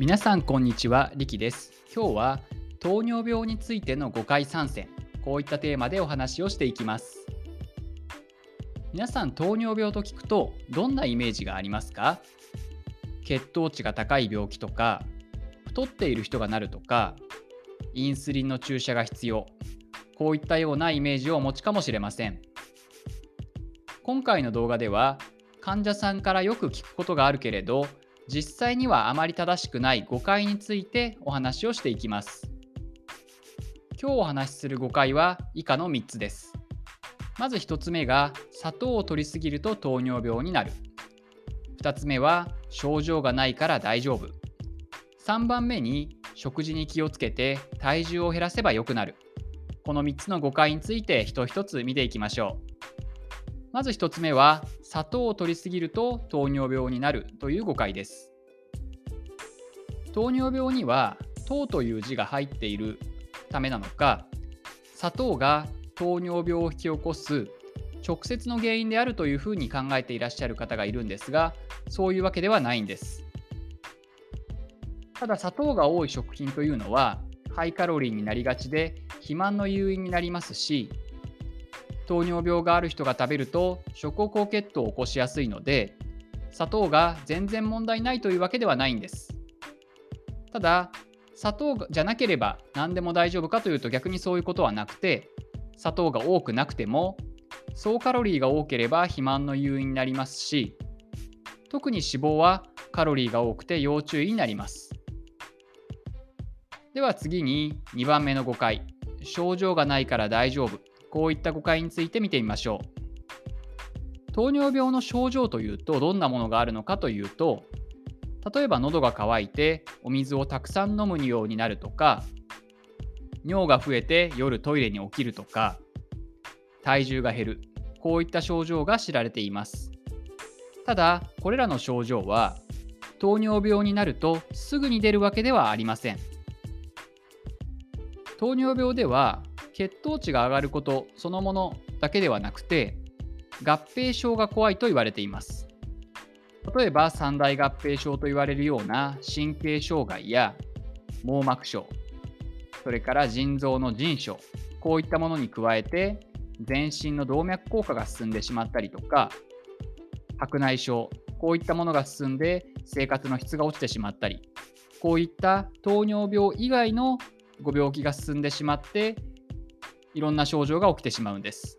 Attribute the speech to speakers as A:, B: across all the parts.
A: 皆さんこんにちは、リキです。今日は糖尿病についての誤解参戦、こういったテーマでお話をしていきます。皆さん糖尿病と聞くとどんなイメージがありますか？血糖値が高い病気とか、太っている人がなるとか、インスリンの注射が必要、こういったようなイメージをお持ちかもしれません。今回の動画では患者さんからよく聞くことがあるけれど実際にはあまり正しくない誤解についてお話をしていきます。今日お話しする誤解は以下の3つです。まず1つ目が砂糖を摂りすぎると糖尿病になる。2つ目は症状がないから大丈夫。3番目に食事に気をつけて体重を減らせば良くなる。この3つの誤解について一つ一つ見ていきましょう。まず1つ目は砂糖を摂りすぎると糖尿病になるという誤解です。糖尿病には糖という字が入っているためなのか砂糖が糖尿病を引き起こす直接の原因であるというふうに考えていらっしゃる方がいるんですがそういうわけではないんです。ただ砂糖が多い食品というのはハイカロリーになりがちで肥満の誘因になりますし糖尿病がある人が食べると食後高血糖を起こしやすいので砂糖が全然問題ないというわけではないんです。ただ砂糖じゃなければ何でも大丈夫かというと逆にそういうことはなくて砂糖が多くなくても総カロリーが多ければ肥満の誘因になりますし特に脂肪はカロリーが多くて要注意になります。では次に2番目の誤解。症状がないから大丈夫。こういった誤解について見てみましょう。糖尿病の症状というとどんなものがあるのかというと例えば喉が渇いてお水をたくさん飲むようになるとか尿が増えて夜トイレに起きるとか体重が減るこういった症状が知られていますただこれらの症状は糖尿病になるとすぐに出るわけではありません糖尿病では血糖値が上がることそのものだけではなくて合併症が怖いと言われています。例えば三大合併症と言われるような神経障害や網膜症それから腎臓の腎症こういったものに加えて全身の動脈硬化が進んでしまったりとか白内障こういったものが進んで生活の質が落ちてしまったりこういった糖尿病以外のご病気が進んでしまっていろんな症状が起きてしまうんです。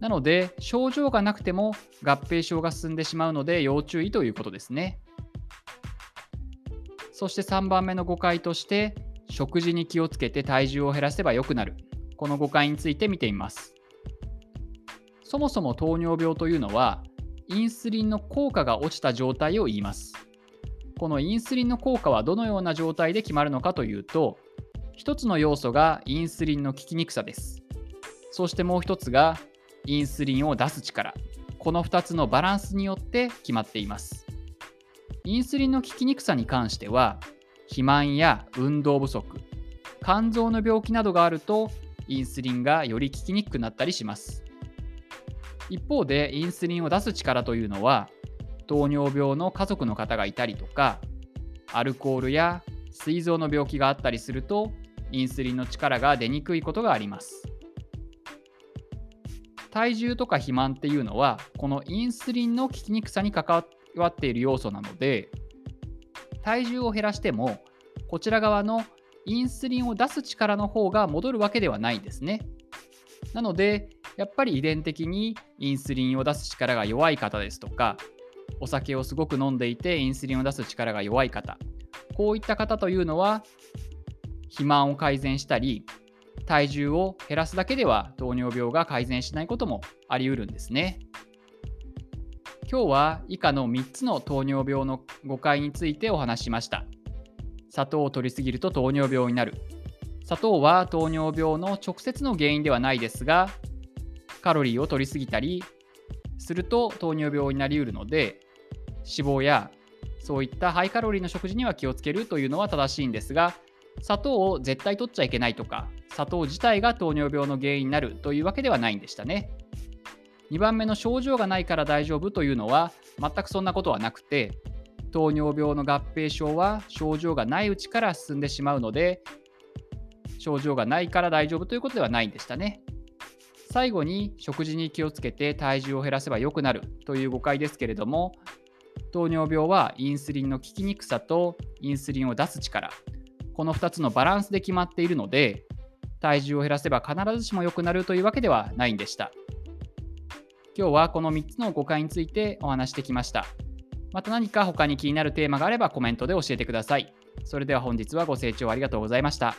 A: なので症状がなくても合併症が進んでしまうので要注意ということですね。そして3番目の誤解として食事に気をつけて体重を減らせば良くなるこの誤解について見てみます。そもそも糖尿病というのはインスリンの効果が落ちた状態を言います。このインスリンの効果はどのような状態で決まるのかというと一つの要素がインスリンの効きにくさです。そしてもう一つがインスリンを出す力。この2つのバランスによって決まっています。インスリンの効きにくさに関しては、肥満や運動不足、肝臓の病気などがあるとインスリンがより効きにくくなったりします。一方でインスリンを出す力というのは糖尿病の家族の方がいたりとかアルコールや膵臓の病気があったりするとインスリンの力が出にくいことがあります。体重とか肥満っていうのはこのインスリンの効きにくさに関わっている要素なので体重を減らしてもこちら側のインスリンを出す力の方が戻るわけではないんですね。なのでやっぱり遺伝的にインスリンを出す力が弱い方ですとかお酒をすごく飲んでいてインスリンを出す力が弱い方こういった方というのは肥満を改善したり体重を減らすだけでは糖尿病が改善しないこともありうるんですね。今日は以下の3つの糖尿病の誤解についてお話ししました。砂糖を摂りすぎると糖尿病になる。砂糖は糖尿病の直接の原因ではないですがカロリーを摂りすぎたりすると糖尿病になりうるので脂肪やそういったハイカロリーの食事には気をつけるというのは正しいんですが砂糖を絶対取っちゃいけないとか砂糖自体が糖尿病の原因になるというわけではないんでしたね2番目の症状がないから大丈夫というのは全くそんなことはなくて糖尿病の合併症は症状がないうちから進んでしまうので症状がないから大丈夫ということではないんでしたね。最後に食事に気をつけて体重を減らせば良くなるという誤解ですけれども糖尿病はインスリンの効きにくさとインスリンを出す力この2つのバランスで決まっているので体重を減らせば必ずしも良くなるというわけではないんでした。今日はこの3つの誤解についてお話してきました。また何か他に気になるテーマがあればコメントで教えてください。それでは本日はご清聴ありがとうございました。